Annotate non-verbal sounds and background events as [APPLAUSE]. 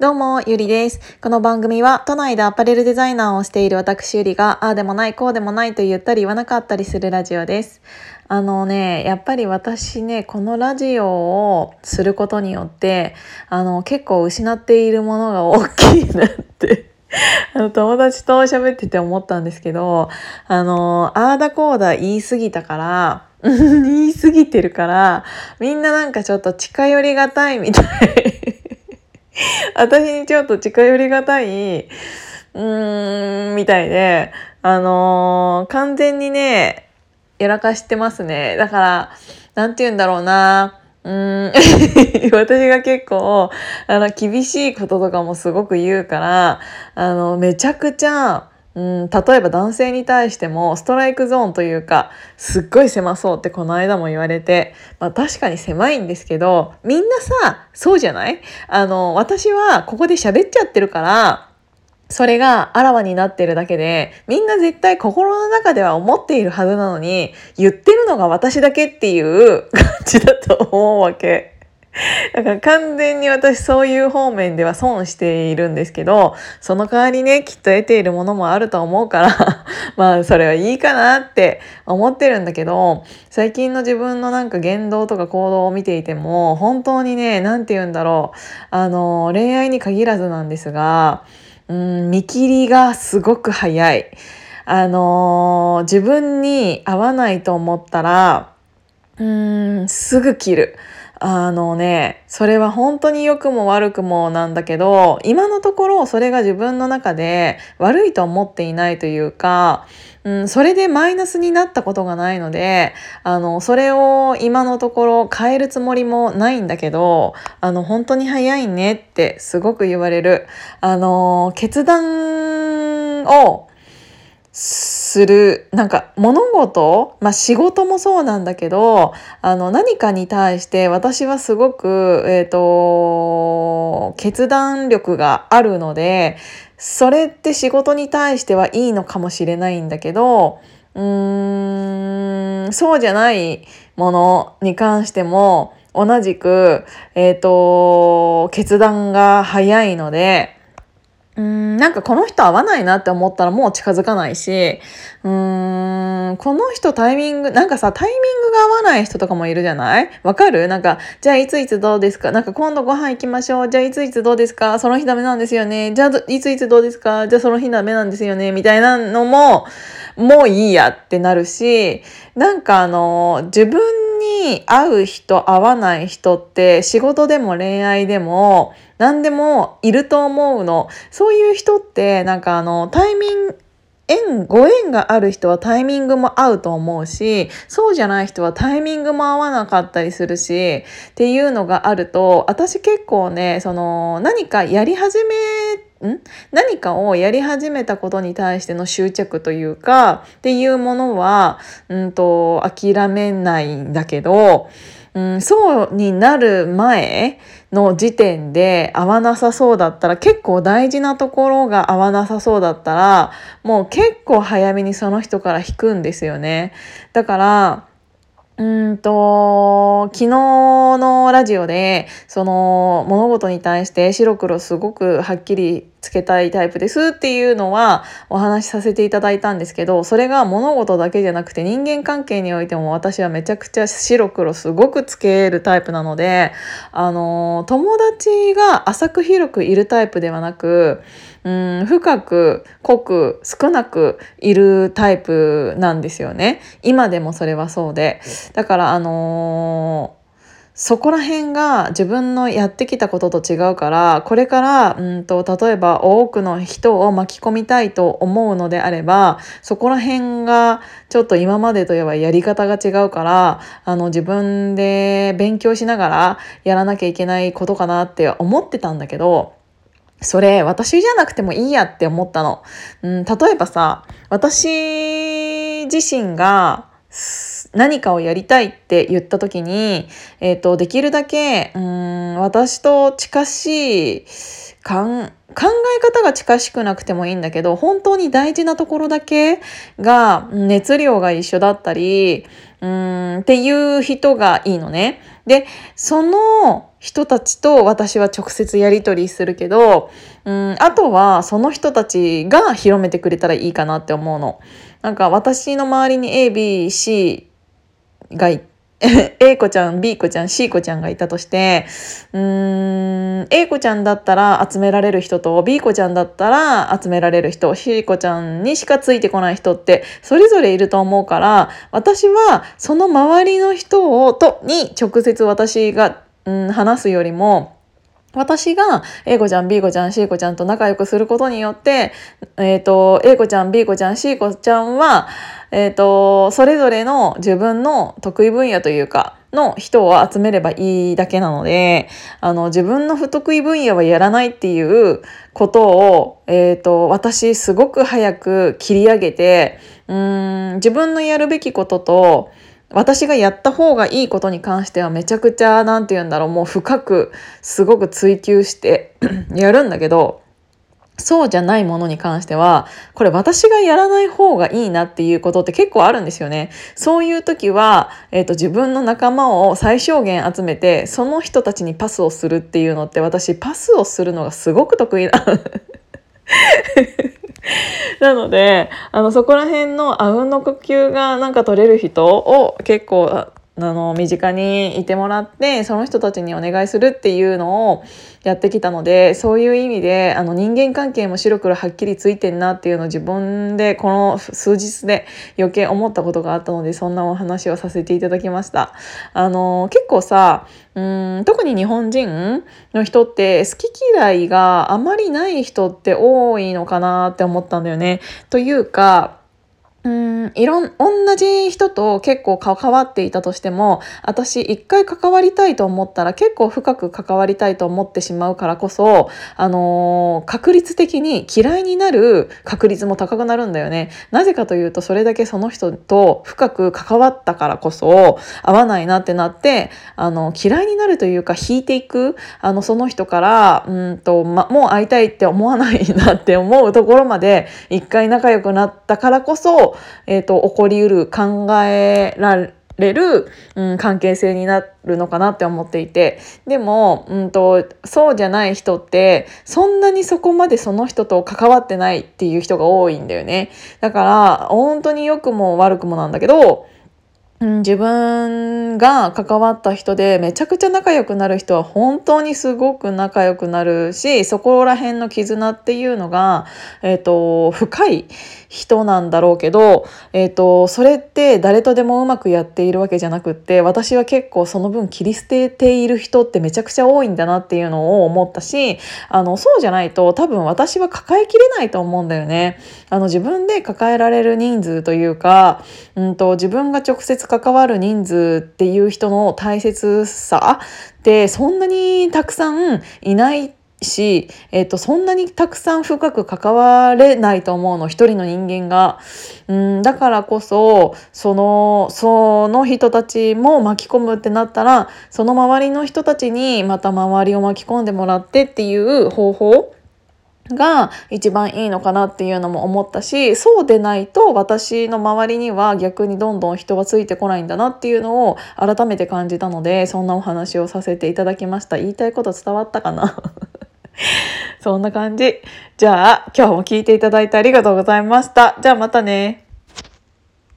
どうも、ゆりです。この番組は、都内でアパレルデザイナーをしている私ゆりが、ああでもない、こうでもないと言ったり言わなかったりするラジオです。あのね、やっぱり私ね、このラジオをすることによって、あの、結構失っているものが大きいなって [LAUGHS] あの、友達と喋ってて思ったんですけど、あの、ああだこうだ言い過ぎたから、[LAUGHS] 言い過ぎてるから、みんななんかちょっと近寄りがたいみたい [LAUGHS] 私にちょっと近寄りがたい、うーん、みたいで、あのー、完全にね、やらかしてますね。だから、なんて言うんだろうな。うん、[LAUGHS] 私が結構、あの、厳しいこととかもすごく言うから、あの、めちゃくちゃ、うん、例えば男性に対してもストライクゾーンというかすっごい狭そうってこの間も言われて、まあ、確かに狭いんですけどみんなさそうじゃない？あの私はここで喋っちゃってるからそれがあらわになってるだけでみんな絶対心の中では思っているはずなのに言ってるのが私だけっていう感じだと思うわけ。[LAUGHS] だから完全に私そういう方面では損しているんですけど、その代わりね、きっと得ているものもあると思うから [LAUGHS] まあそれはいいかなって思ってるんだけど、最近の自分のなんか言動とか行動を見ていても、本当にね、何て言うんだろう、あの、恋愛に限らずなんですが、うん、見切りがすごく早い。あの自分に合わないと思ったら、うーん、すぐ切る。あのね、それは本当に良くも悪くもなんだけど、今のところそれが自分の中で悪いと思っていないというか、うん、それでマイナスになったことがないので、あの、それを今のところ変えるつもりもないんだけど、あの、本当に早いねってすごく言われる。あの、決断をするなんか物事、まあ、仕事もそうなんだけどあの何かに対して私はすごく、えーと、決断力があるのでそれって仕事に対してはいいのかもしれないんだけどうーんそうじゃないものに関しても同じく、えーと決断が早いので。うん、なんかこの人合わないなって思ったらもう近づかないし、うーん、この人タイミング、なんかさ、タイミングが合わない人とかもいるじゃない？わかる？なんか、じゃあいついつどうですか？なんか今度ご飯行きましょう。じゃあいついつどうですか？その日ダメなんですよね。じゃあいついつどうですか？じゃあその日ダメなんですよね。みたいなのも、もういいやってなるし、なんかあの、自分に合う人、合わない人って仕事でも恋愛でも何でもいると思うの。そういう人ってなんかあのタイミング縁、ご縁がある人はタイミングも合うと思うし、そうじゃない人はタイミングも合わなかったりするし、っていうのがあると、私結構ね、その何かやり始めん？何かをやり始めたことに対しての執着というかっていうものは、うんと諦めないんだけど、うん、そうになる前の時点で合わなさそうだったら結構大事なところが合わなさそうだったらもう結構早めにその人から引くんですよね。だからうんと、昨日のラジオで、その物事に対して白黒すごくはっきりつけたいタイプですっていうのはお話しさせていただいたんですけど、それが物事だけじゃなくて人間関係においても私はめちゃくちゃ白黒すごくつけるタイプなので、あの、友達が浅く広くいるタイプではなく、うん深く濃く少なくいるタイプなんですよね。今でもそれはそうで。だからあのーそこら辺が自分のやってきたことと違うからこれからうんと例えば多くの人を巻き込みたいと思うのであればそこら辺がちょっと今までといえばやり方が違うからあの自分で勉強しながらやらなきゃいけないことかなって思ってたんだけどそれ私じゃなくてもいいやって思ったの。うん、例えばさ、私自身が何かをやりたいって言った時に、えっ、ー、と、できるだけ、うん、私と近しい考え方が近しくなくてもいいんだけど、本当に大事なところだけが熱量が一緒だったり、うん、っていう人がいいのね。で、その人たちと私は直接やり取りするけど、うん、あとはその人たちが広めてくれたらいいかなって思うの。なんか私の周りに ABC が [LAUGHS] A 子ちゃん B 子ちゃん C 子ちゃんがいたとしてうーん A 子ちゃんだったら集められる人と B 子ちゃんだったら集められる人 C 子ちゃんにしかついてこない人ってそれぞれいると思うから私はその周りの人をとに直接私が、うん、話すよりも私が A 子ちゃん B 子ちゃん C 子ちゃんと仲良くすることによって、えっ、ー、と A 子ちゃん B 子ちゃん C 子ちゃんはえっ、ー、と、それぞれの自分の得意分野というか、の人を集めればいいだけなので、あの、自分の不得意分野はやらないっていうことを、えっ、ー、と、私すごく早く切り上げて、うん、自分のやるべきことと、私がやった方がいいことに関してはめちゃくちゃ、なんて言うんだろう、もう深く、すごく追求して [CLEARS THROAT] やるんだけど、そうじゃないものに関しては、これ私がやらない方がいいなっていうことって結構あるんですよね。そういう時は、え、ー、と、自分の仲間を最小限集めて、その人たちにパスをするっていうのって私、パスをするのがすごく得意な。[LAUGHS] なので、あの、そこら辺のあうんの呼吸がなんか取れる人を結構あの身近にいてもらってその人たちにお願いするっていうのをやってきたのでそういう意味であの人間関係も白黒はっきりついてんなっていうのを自分でこの数日で [LAUGHS] 余計思ったことがあったのでそんなお話をさせていただきました。あの結構さうん特に日本人の人って好き嫌いがあまりない人って多いのかなって思ったんだよね。というかうんいろん同じ人と結構関わっていたとしても私一回関わりたいと思ったら結構深く関わりたいと思ってしまうからこそ、あのー、確率的に嫌いになる確率も高くなるんだよね。なぜかというとそれだけその人と深く関わったからこそ合わないなってなってあの嫌いになるというか引いていくあのその人からうんと、ま、もう会いたいって思わないなって思うところまで一回仲良くなったからこそえーと、起こりうる考えられる、うん、関係性になるのかなって思っていて。でも、うんと、そうじゃない人ってそんなにそこまでその人と関わってないっていう人が多いんだよね。だから本当に良くも悪くもなんだけどうん、自分が関わった人でめちゃくちゃ仲良くなる人は本当にすごく仲良くなるしそこら辺の絆っていうのが、えーと、深い人なんだろうけど、えーと、それって誰とでもうまくやっているわけじゃなくって私は結構その分切り捨てている人ってめちゃくちゃ多いんだなっていうのを思ったしあのそうじゃないと多分私は抱えきれないと思うんだよね。あの自分で抱えられる人数というか、うんと自分が直接関わる人数っていう人の大切さってそんなにたくさんいないし、えっと、そんなにたくさん深く関われないと思うの一人の人間が。うんだからこそそのその人たちも巻き込むってなったらその周りの人たちにまた周りを巻き込んでもらってっていう方法が一番いいのかなっていうのも思ったしそうでないと私の周りには逆にどんどん人がついてこないんだなっていうのを改めて感じたのでそんなお話をさせていただきました。言いたいこと伝わったかな？[LAUGHS] そんな感じ。じゃあ今日も聞いていただいてありがとうございました。じゃあまたね。